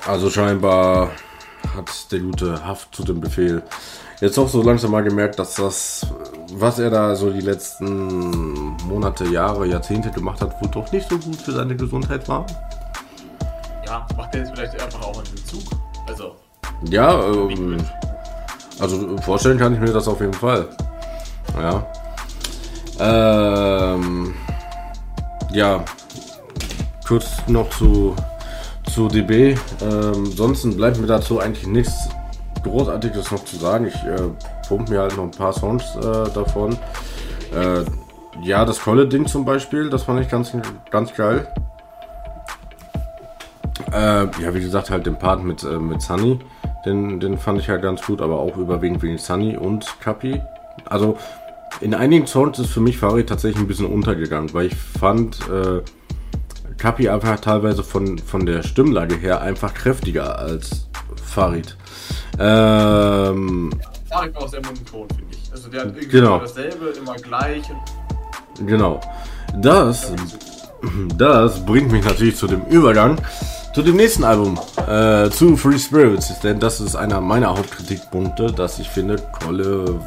Also scheinbar hat der gute Haft zu dem Befehl jetzt auch so langsam mal gemerkt, dass das, was er da so die letzten Monate, Jahre, Jahrzehnte gemacht hat, wohl doch nicht so gut für seine Gesundheit war. Ja, macht der jetzt vielleicht einfach auch einen Zug? Also, Ja, ähm, also vorstellen kann ich mir das auf jeden Fall. Ja. Ähm, ja, kurz noch zu, zu DB. Ähm, sonst bleibt mir dazu eigentlich nichts Großartiges noch zu sagen. Ich äh, pump mir halt noch ein paar Songs äh, davon. Äh, ja, das Kolle-Ding zum Beispiel, das fand ich ganz, ganz geil. Äh, ja, wie gesagt, halt den Part mit, äh, mit Sunny, den, den fand ich halt ganz gut, aber auch überwiegend wegen Sunny und Kapi. Also in einigen Songs ist für mich Farid tatsächlich ein bisschen untergegangen, weil ich fand äh, Kapi einfach teilweise von, von der Stimmlage her einfach kräftiger als Farid. Ähm, Farid war auch sehr monoton, finde ich. Also, der hat irgendwie Genau. immer dasselbe, immer gleich. Genau. Das Das bringt mich natürlich zu dem Übergang zu dem nächsten Album, äh, zu Free Spirits, denn das ist einer meiner Hauptkritikpunkte, dass ich finde, Kolle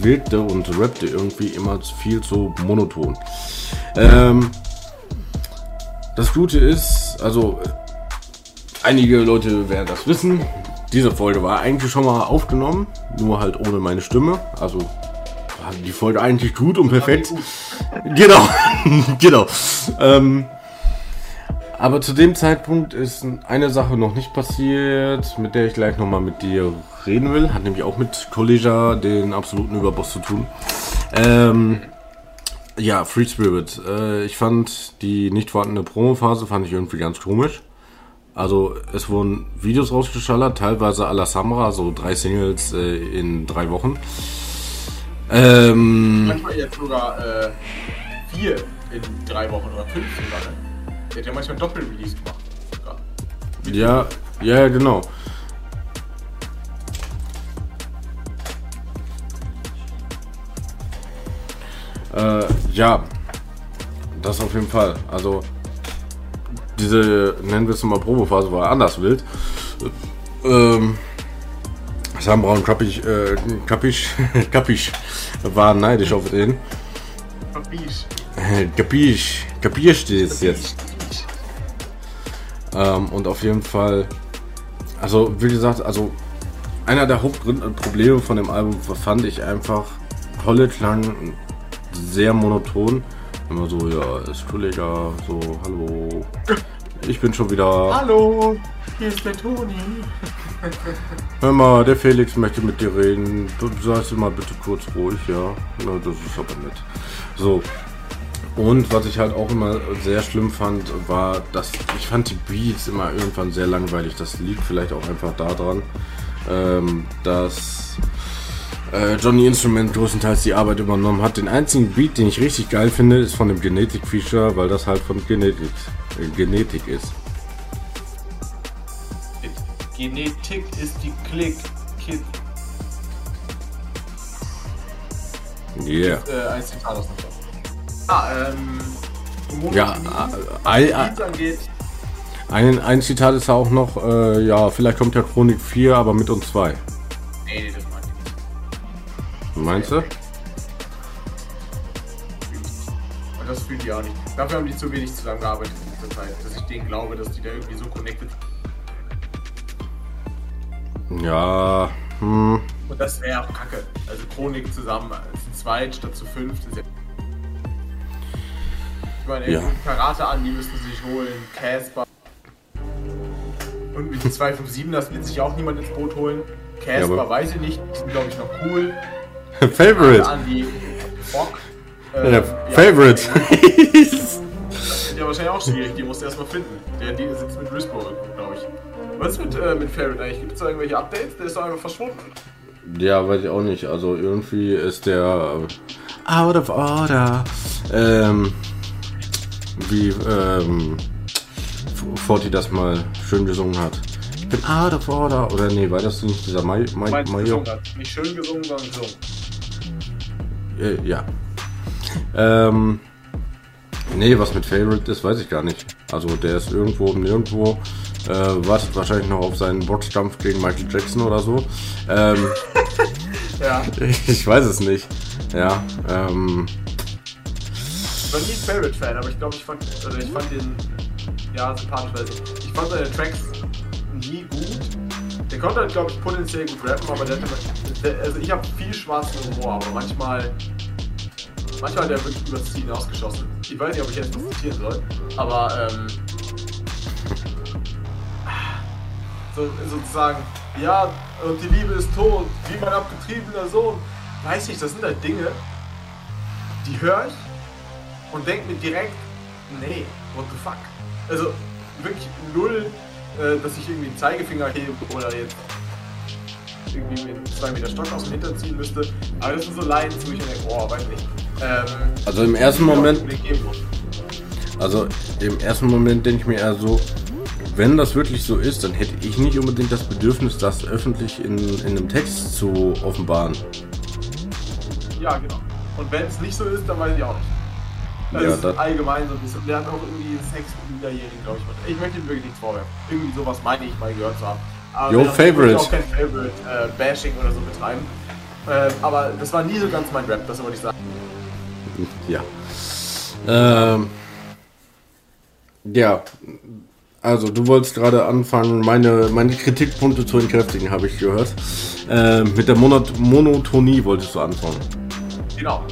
wirkte und rappte irgendwie immer viel zu monoton. Ähm, das Gute ist, also einige Leute werden das wissen, diese Folge war eigentlich schon mal aufgenommen, nur halt ohne meine Stimme, also die Folge eigentlich gut und perfekt. Genau, [LAUGHS] genau. Ähm, aber zu dem Zeitpunkt ist eine Sache noch nicht passiert, mit der ich gleich nochmal mit dir reden will. Hat nämlich auch mit Collegia, den absoluten Überboss, zu tun. Ähm, ja, Free Spirit. Äh, ich fand die nicht vorhandene Promo-Phase fand ich irgendwie ganz komisch. Also es wurden Videos rausgeschallert, teilweise à la Samra, so drei Singles äh, in drei Wochen. Ähm, Manchmal jetzt sogar äh, vier in drei Wochen oder fünf sogar. Der hat ja manchmal Doppel-Release gemacht. Sogar. Ja, ja, genau. Äh, ja, das auf jeden Fall. Also diese, nennen wir es mal Probephase, war anders wild. Ähm, Sam Braun Kapisch, äh, Kapisch, [LAUGHS] Kapisch war neidisch auf den. Kapisch. Kapisch, Kapisch ist jetzt. Ähm, und auf jeden Fall, also wie gesagt, also einer der Hauptprobleme von dem Album fand ich einfach, Holle klang sehr monoton. Immer so, ja, ist Kollege, so, hallo. Ich bin schon wieder. Hallo, hier ist der Toni. [LAUGHS] Hör mal, der Felix möchte mit dir reden. Du sagst immer bitte kurz ruhig, ja. Na, das ist aber nett. So. Und was ich halt auch immer sehr schlimm fand, war, dass ich fand die Beats immer irgendwann sehr langweilig. Das liegt vielleicht auch einfach daran, ähm, dass äh, Johnny Instrument größtenteils die Arbeit übernommen hat. Den einzigen Beat, den ich richtig geil finde, ist von dem Genetik-Feature, weil das halt von Genetik, äh, Genetik ist. Genetik ist die Click Kid. Yeah. Äh, ein Zitat aus dem Ah, ähm. Ja, äh, äh, ein, ein Zitat ist auch noch, äh, ja, vielleicht kommt ja Chronik 4, aber mit uns zwei. Nee, das Meinst du? Und das fühlt die auch nicht. Dafür haben die zu wenig zusammengearbeitet in dieser Zeit, dass ich denen glaube, dass die da irgendwie so connected sind. Ja, hm. Und das wäre auch kacke. Also Chronik zusammen zu zweit statt zu fünf. Ja ich meine, ja. Karate an, die müssen sich holen, Casper. Und mit den 257, das wird sich auch niemand ins Boot holen. Casper ja, weiß ich nicht, die sind glaube ich noch cool. [LAUGHS] Favorite. Bock. Äh, ja, Favorite. [LAUGHS] das ist ja wahrscheinlich auch schwierig, die musst du erstmal finden. Der, die sitzt mit Rispo, glaube ich. Was ist mit, äh, mit Favorite eigentlich? Gibt es da irgendwelche Updates? Der ist doch einfach verschwunden. Ja, weiß ich auch nicht. Also irgendwie ist der äh, out of order. Ähm, wie ähm, Forti das mal schön gesungen hat. Ich bin out of order. Oder nee, war das nicht dieser Mai, Mai, Mayo? Nicht schön gesungen, sondern gesungen. Äh, ja. Ähm, nee, was mit Favorite ist, weiß ich gar nicht. Also der ist irgendwo nirgendwo. Äh, wartet wahrscheinlich noch auf seinen Boxkampf gegen Michael Jackson oder so. Ähm, [LAUGHS] ja. [LAUGHS] Ich weiß es nicht. Ja. Ähm, ich war nie ein Favorite-Fan, aber ich glaube, ich fand, also ich fand den ja sympathisch, weil ich fand seine Tracks nie gut. Der konnte halt, glaube ich, potenziell gut rappen, aber der, der also ich habe viel schwarzen Humor, aber manchmal, manchmal hat er wirklich übers Ziel hinausgeschossen. Ich weiß nicht, ob ich jetzt was zitieren soll, aber ähm, so, sozusagen, ja, und die Liebe ist tot, wie mein abgetriebener Sohn. Weiß nicht, das sind halt Dinge, die höre ich und denke mir direkt, nee, what the fuck. Also wirklich null äh, dass ich irgendwie einen Zeigefinger hebe oder jetzt irgendwie mit zwei Meter Stock aus dem Hintern ziehen müsste. Aber das sind so Leiden, wo ich mir denke, oh, weiß nicht. Ähm, also im ersten Moment. Also im ersten Moment denke ich mir eher so, wenn das wirklich so ist, dann hätte ich nicht unbedingt das Bedürfnis, das öffentlich in, in einem Text zu offenbaren. Ja, genau. Und wenn es nicht so ist, dann weiß ich auch nicht. Das ja, ist das allgemein so ein bisschen. Der hat auch irgendwie Sex mit Minderjährigen, glaube ich. Ich möchte ihm wirklich nichts vorwerfen. Irgendwie sowas meine ich mal gehört zu haben. Aber Yo, Favorite. Ich auch kein Favorite-Bashing äh, oder so betreiben. Äh, aber das war nie so ganz mein Rap, das wollte ich sagen. Ja. Ähm. Ja. Also, du wolltest gerade anfangen, meine, meine Kritikpunkte zu entkräftigen, habe ich gehört. Äh, mit der Monot Monotonie wolltest du anfangen. Genau.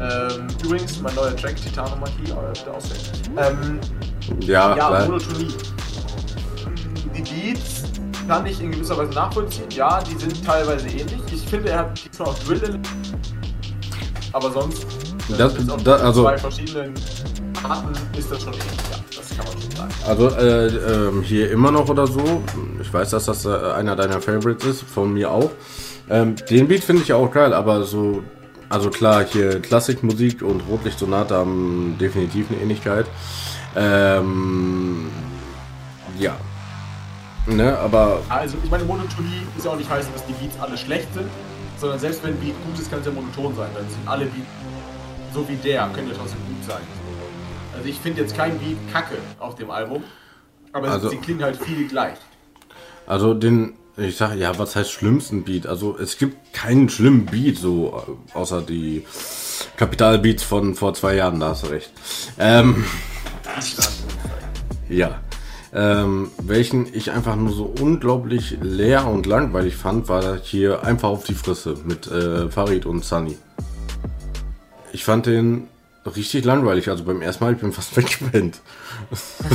Ähm, übrigens, mein neuer Track, Titanomagie, äh, bitte auswählen. Ähm, Ja, ja, Monotonie. Die Beats kann ich in gewisser Weise nachvollziehen. Ja, die sind teilweise ähnlich. Ich finde, er hat diesmal auch drill Aber sonst, äh, Das- das- also- zwei verschiedenen Arten ist das schon ähnlich. Ja, das kann man schon sagen. Also äh, ähm, hier immer noch oder so. Ich weiß, dass das äh, einer deiner Favorites ist, von mir auch. Ähm, den Beat finde ich auch geil, aber so, also klar, hier Klassikmusik und Rotlicht Sonate haben definitiv eine Ähnlichkeit. Ähm, ja. Ne, aber Also, ich meine, Monotonie ist ja auch nicht heißen, dass die Beats alle schlecht sind, sondern selbst wenn ein Beat gut ist, kann es ja monoton sein. Dann sind alle Beats, so wie der, können ja trotzdem gut sein. Also, ich finde jetzt kein Beat kacke auf dem Album, aber Also- sie klingen halt viel gleich. Also den, ich sage, ja, was heißt schlimmsten Beat? Also es gibt keinen schlimmen Beat, so außer die Kapitalbeats von vor zwei Jahren, da hast du recht. Ähm, ja. Ähm, welchen ich einfach nur so unglaublich leer und langweilig fand, war hier einfach auf die Fresse mit äh, Farid und Sunny. Ich fand den richtig langweilig, also beim ersten Mal, ich bin fast [LAUGHS] weggepennt.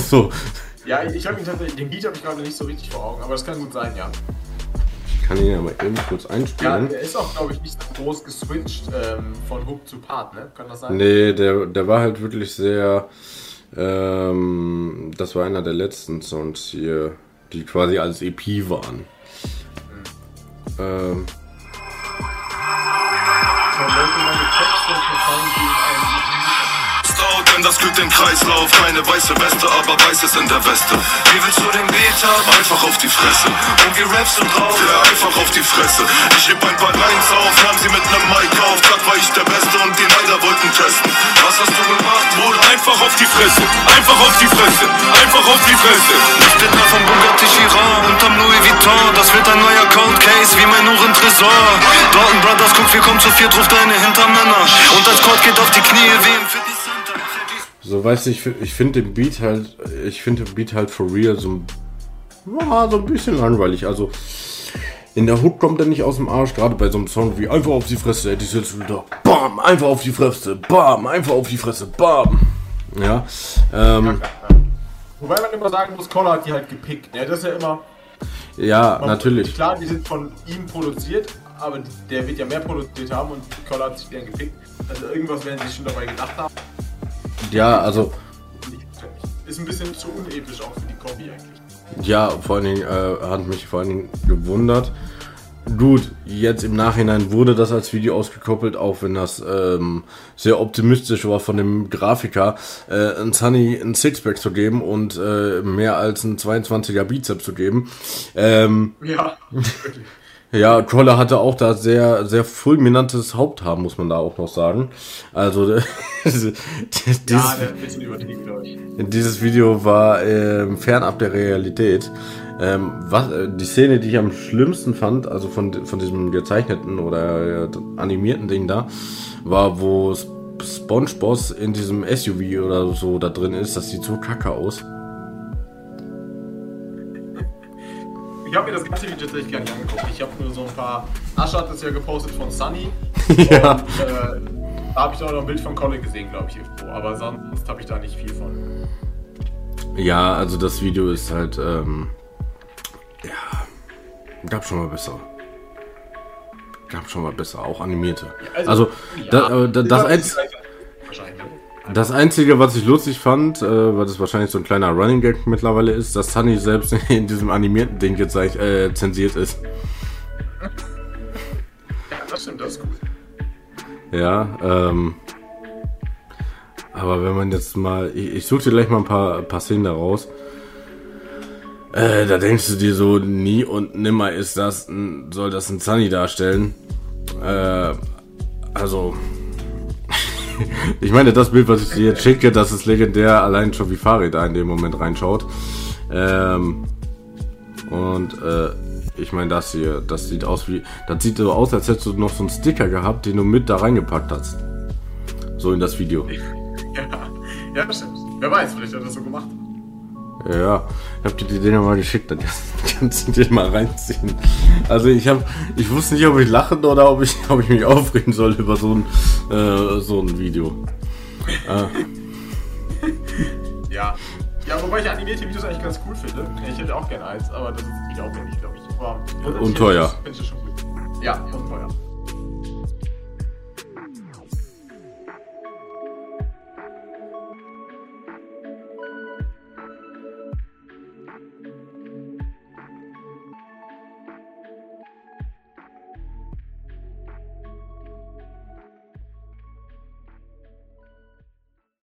so, Ja, ich habe ihn tatsächlich, den Beat habe ich gerade nicht so richtig vor Augen, aber das kann gut sein, ja. ich kann ihn ja mal eben kurz Ja, einspielen. der ist auch, glaube ich, nicht so groß geswitcht ähm, von Hook zu Part, ne? Kann das sein? Nee, der, der war halt wirklich sehr. Ähm, das war einer der letzten Songs hier, die quasi als EP waren. Ähm, meine Texte gegen einen Scout, denn das glüht den Kreislauf. Keine weiße Weste, aber weißes in der Weste. Wie willst du den haben? Einfach auf die Fresse. Und wie rappst du drauf? Ja, einfach auf die Fresse. Ich heb ein paar Lines auf, nahm sie mit nem Mic auf. Grad war ich der Beste und die Neider wollten testen. Was hast du gemacht, Bruder? Einfach auf die Fresse. Einfach auf die Fresse. Einfach auf die Fresse. Ich bin da vom Bugatti Chiron unterm Louis Vuitton. Das wird ein neuer Cold Case wie mein Uhren Tresor. Dalton Brothers, guck, wir kommen zu viert, ruf deine Hintermänner. Und als Court geht auf die Knie wie im Fitnesscenter. So weißt du, ich, ich finde den Beat halt, ich finde den Beat halt for real so, ein- ja, so ein bisschen langweilig. Also in der Hook kommt er nicht aus dem Arsch, gerade bei so einem Song wie einfach auf die Fresse, ey, die sitzt wieder, bam, einfach auf die Fresse, bam, einfach auf die Fresse, bam. Ja, ähm, Wobei man immer sagen muss, Collar hat die halt gepickt. Ja, das ist ja immer. ja, natürlich. Klar, die sind von ihm produziert, aber der wird ja mehr produziert haben und Collar hat sich den gepickt. Also irgendwas werden sie schon dabei gedacht haben. Ja, also Ist ein bisschen zu unepisch auch für die Kombi eigentlich. Ja, vor allen Dingen äh, hat mich vor allen Dingen gewundert. Gut, jetzt im Nachhinein wurde das als Video ausgekoppelt, auch wenn das ähm, sehr optimistisch war von dem Grafiker, äh, ein Sunny ein Sixpack zu geben und äh, mehr als ein 22er Bizeps zu geben. Ähm, Ja, [LAUGHS] wirklich. Ja, Troller hatte auch da sehr, sehr fulminantes Haupthaar, muss man da auch noch sagen. Also [LAUGHS] dieses, Ja, dieses Video war ähm, fernab der Realität. Ähm, was, äh, die Szene, die ich am schlimmsten fand, also von, von diesem gezeichneten oder äh, animierten Ding da, war, wo Sp- SpongeBoss in diesem SUV oder so da drin ist. Das sieht so kacke aus. Ich habe mir das ganze Video tatsächlich gar nicht angeguckt. Ich habe nur so ein paar. Asche hat das ja gepostet von Sunny. [LAUGHS] Ja. Und äh, da habe ich auch noch ein Bild von Colin gesehen, glaube ich, irgendwo. Aber sonst habe ich da nicht viel von. Ja, also das Video ist halt, ähm, ja, gab schon mal besser. Gab schon mal besser, auch animierte. Also, da, äh, da, das, eins, Wahrscheinlich. Das Einzige, was ich lustig fand, äh, weil das wahrscheinlich so ein kleiner Running Gag mittlerweile ist, dass Sunny selbst [LAUGHS] in diesem animierten Ding jetzt äh, zensiert ist. Ja, das stimmt, das ist gut. Ja, ähm. Aber wenn man jetzt mal. Ich, ich suche dir gleich mal ein paar, paar Szenen daraus. Äh, da denkst du dir so, nie und nimmer ist das, ein, soll das ein Sunny darstellen. Äh, also. Ich meine, das Bild, was ich dir jetzt schicke, das ist legendär, allein schon wie da in dem Moment reinschaut. Ähm, und äh, ich meine, das hier, das sieht aus wie. Das sieht so aus, als hättest du noch so einen Sticker gehabt, den du mit da reingepackt hast. So in das Video. [LAUGHS] Ja, ja, stimmt. Wer weiß, vielleicht hat er das so gemacht. Ja, ich hab dir die Dinger mal geschickt, dann [LAUGHS] kannst du dir mal reinziehen. Also ich hab, ich wusste nicht, ob ich lachen oder ob ich, ob ich mich aufregen soll über so ein, äh, so ein Video. [LAUGHS] Ja. Ja, wobei ich animierte Videos eigentlich ganz cool finde. Ich hätte auch gerne eins, aber das ist nicht aufwendig, glaube ich. Aber Und teuer. Ich schon gut. Ja, und